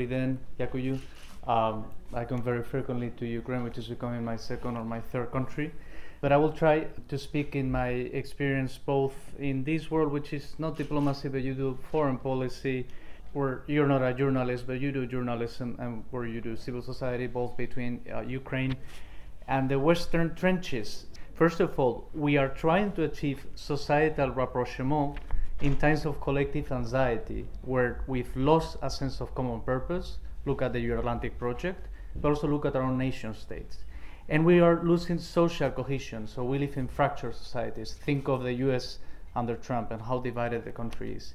Dobry den, Yakuyu. Um, I come very frequently to Ukraine, which is becoming my second or my third country. But I will try to speak in my experience both in this world, which is not diplomacy, but you do foreign policy, where you're not a journalist, but you do journalism, and where you do civil society, both between uh, Ukraine and the Western trenches. First of all, we are trying to achieve societal rapprochement in times of collective anxiety, where we've lost a sense of common purpose. Look at the Euro-Atlantic project, but also look at our own nation states. And we are losing social cohesion, so we live in fractured societies. Think of the US under Trump and how divided the country is.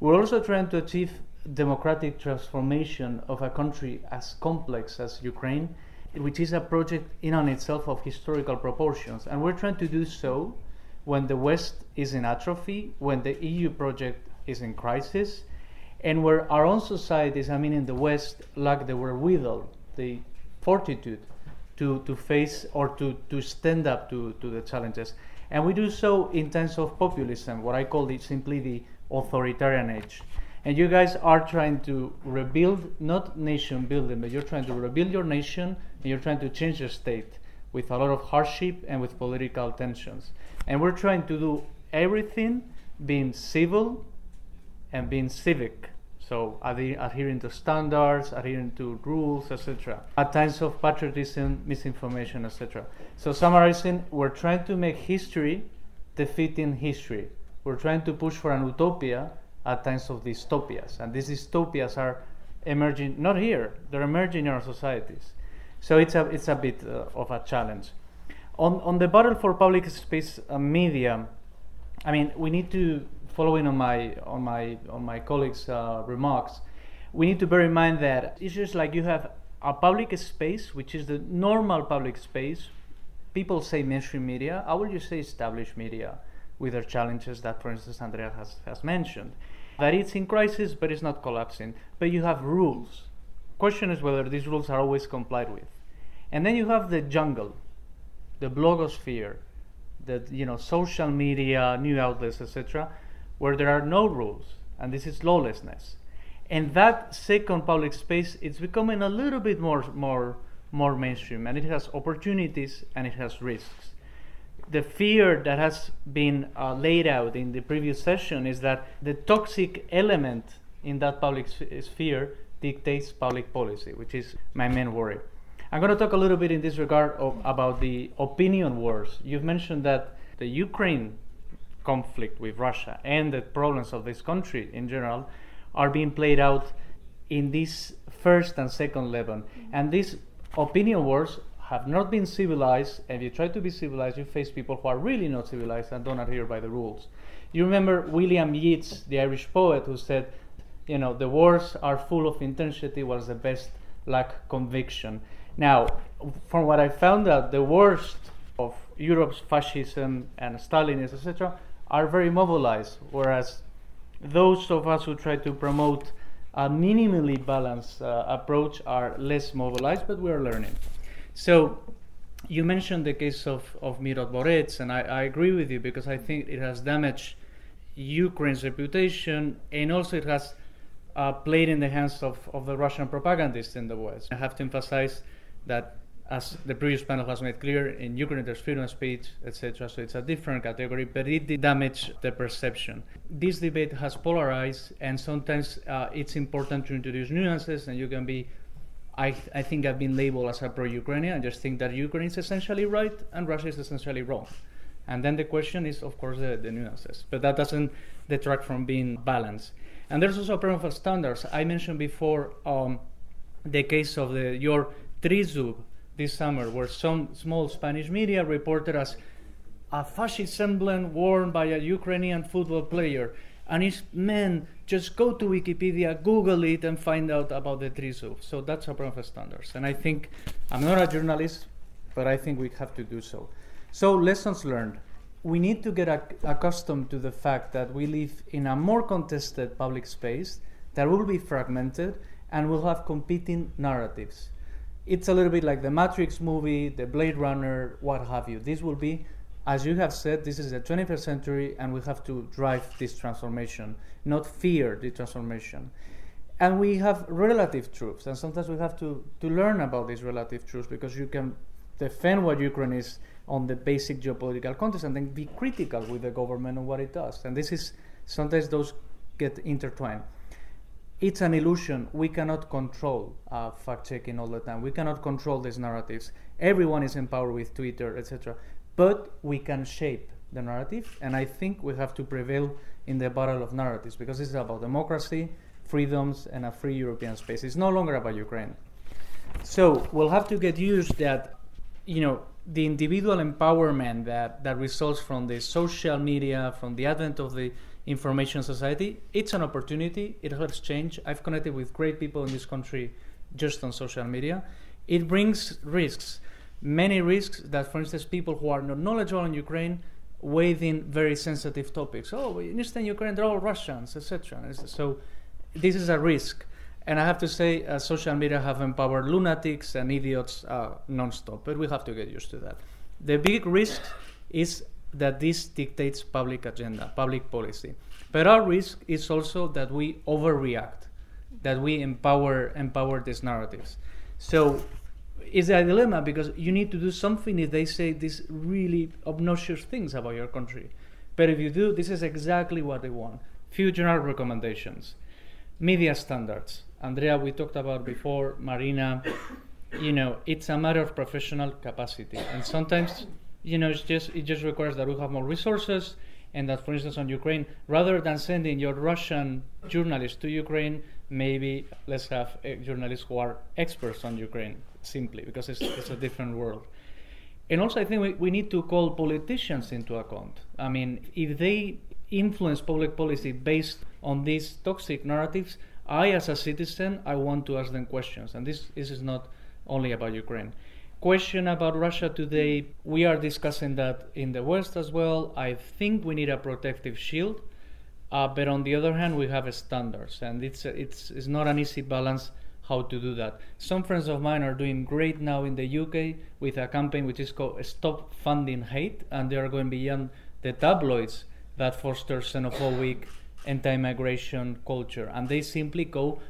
We're also trying to achieve democratic transformation of a country as complex as Ukraine, which is a project in and itself of historical proportions. And we're trying to do so when the West is in atrophy, when the EU project is in crisis, and where our own societies, I mean in the West, lack the wherewithal, the fortitude to, to face or to, to stand up to, to the challenges. And we do so in terms of populism, what I call it simply the authoritarian age. And you guys are trying to rebuild, not nation building, but you're trying to rebuild your nation and you're trying to change your state with a lot of hardship and with political tensions. And we're trying to do everything being civil and being civic. So adhering to standards, adhering to rules, etc. At times of patriotism, misinformation, etc. So summarizing, we're trying to make history defeating history. We're trying to push for an utopia at times of dystopias. And these dystopias are emerging, not here, they're emerging in our societies. So it's a, it's a bit uh, of a challenge. On, on the battle for public space uh, media, I mean, we need to, following on my, on my, on my colleagues' uh, remarks, we need to bear in mind that just like you have a public space, which is the normal public space. People say mainstream media. I will just say established media with their challenges that, for instance, Andrea has, has mentioned. That it's in crisis, but it's not collapsing. But you have rules. Question is whether these rules are always complied with. And then you have the jungle, the blogosphere, the you know social media, new outlets, etc., where there are no rules, and this is lawlessness. And that second public space is becoming a little bit more more more mainstream, and it has opportunities and it has risks the fear that has been uh, laid out in the previous session is that the toxic element in that public sphere dictates public policy, which is my main worry. I'm going to talk a little bit in this regard of, about the opinion wars. You've mentioned that the Ukraine conflict with Russia and the problems of this country in general are being played out in this first and second level. Mm-hmm. And these opinion wars have not been civilized, and if you try to be civilized, you face people who are really not civilized and don't adhere by the rules. You remember William Yeats, the Irish poet, who said, you know, the wars are full of intensity, while the best lack conviction. Now, from what I found out, the worst of Europe's fascism and Stalinism, etc., are very mobilized, whereas those of us who try to promote a minimally balanced uh, approach are less mobilized, but we are learning. So you mentioned the case of, of Mirotvorets, and I, I agree with you because I think it has damaged Ukraine's reputation and also it has uh, played in the hands of, of the Russian propagandists in the West. I have to emphasize that, as the previous panel has made clear, in Ukraine there's freedom of speech, etc., so it's a different category, but it did damage the perception. This debate has polarized, and sometimes uh, it's important to introduce nuances, and you can be I, th- I think I've been labeled as a pro-Ukrainian. I just think that Ukraine is essentially right and Russia is essentially wrong. And then the question is, of course, the, the nuances. But that doesn't detract from being balanced. And there's also a problem of standards. I mentioned before um, the case of the your Trizub this summer, where some small Spanish media reported as a fascist semblance worn by a Ukrainian football player. And it's men just go to Wikipedia, Google it, and find out about the Trizub. So that's a problem of standards. And I think I'm not a journalist, but I think we have to do so. So lessons learned. We need to get ac- accustomed to the fact that we live in a more contested public space that will be fragmented and will have competing narratives. It's a little bit like the Matrix movie, the Blade Runner, what have you. This will be as you have said, this is the 21st century and we have to drive this transformation, not fear the transformation. and we have relative truths, and sometimes we have to, to learn about these relative truths because you can defend what Ukraine is on the basic geopolitical context and then be critical with the government on what it does. And this is sometimes those get intertwined. It's an illusion. We cannot control uh, fact checking all the time. We cannot control these narratives. Everyone is empowered with Twitter, etc. But we can shape the narrative, and I think we have to prevail in the battle of narratives because this is about democracy, freedoms, and a free European space. It's no longer about Ukraine. So we'll have to get used that, you know, the individual empowerment that, that results from the social media, from the advent of the information society, it's an opportunity. It helps change. I've connected with great people in this country just on social media. It brings risks, many risks that, for instance, people who are not knowledgeable in Ukraine wade in very sensitive topics. Oh, in Eastern Ukraine, they're all Russians, etc. So this is a risk. And I have to say, uh, social media have empowered lunatics and idiots uh, nonstop, but we have to get used to that. The big risk is that this dictates public agenda, public policy. But our risk is also that we overreact, that we empower empower these narratives. So it's a dilemma because you need to do something if they say these really obnoxious things about your country. But if you do, this is exactly what they want. Few general recommendations. Media standards. Andrea, we talked about before, Marina, you know, it's a matter of professional capacity. And sometimes, you know, it's just it just requires that we have more resources and that for instance on Ukraine, rather than sending your Russian journalists to Ukraine, maybe let's have uh, journalists who are experts on Ukraine simply because it's, it's a different world. And also, I think we, we need to call politicians into account. I mean, if they influence public policy based on these toxic narratives, I, as a citizen, I want to ask them questions, and this, this is not only about Ukraine. Question about Russia today, we are discussing that in the West as well. I think we need a protective shield, uh, but on the other hand, we have standards, and it's, it's, it's not an easy balance how to do that. Some friends of mine are doing great now in the UK with a campaign which is called Stop Funding Hate, and they are going beyond the tabloids that foster xenophobic anti-migration culture, and they simply go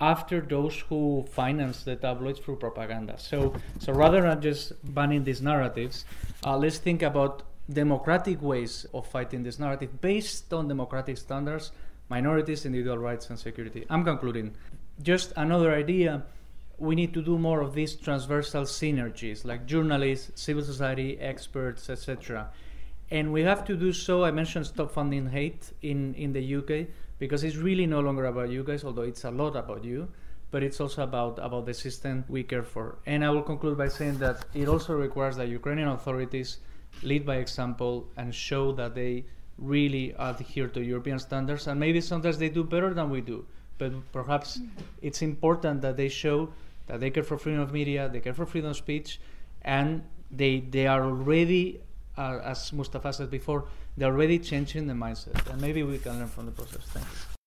after those who finance the tabloids through propaganda. So, so rather than just banning these narratives, uh, let's think about democratic ways of fighting this narrative based on democratic standards, minorities, individual rights, and security. I'm concluding. Just another idea. We need to do more of these transversal synergies, like journalists, civil society, experts, etc and we have to do so. I mentioned stop funding hate in, in the UK because it's really no longer about you guys, although it's a lot about you, but it's also about, about the system we care for. And I will conclude by saying that it also requires that Ukrainian authorities lead by example and show that they really adhere to European standards. And maybe sometimes they do better than we do, but perhaps it's important that they show that they care for freedom of media, they care for freedom of speech, and they, they are already are, as Mustafa said before, they're already changing the mindset, and maybe we can learn from the process. Thank you.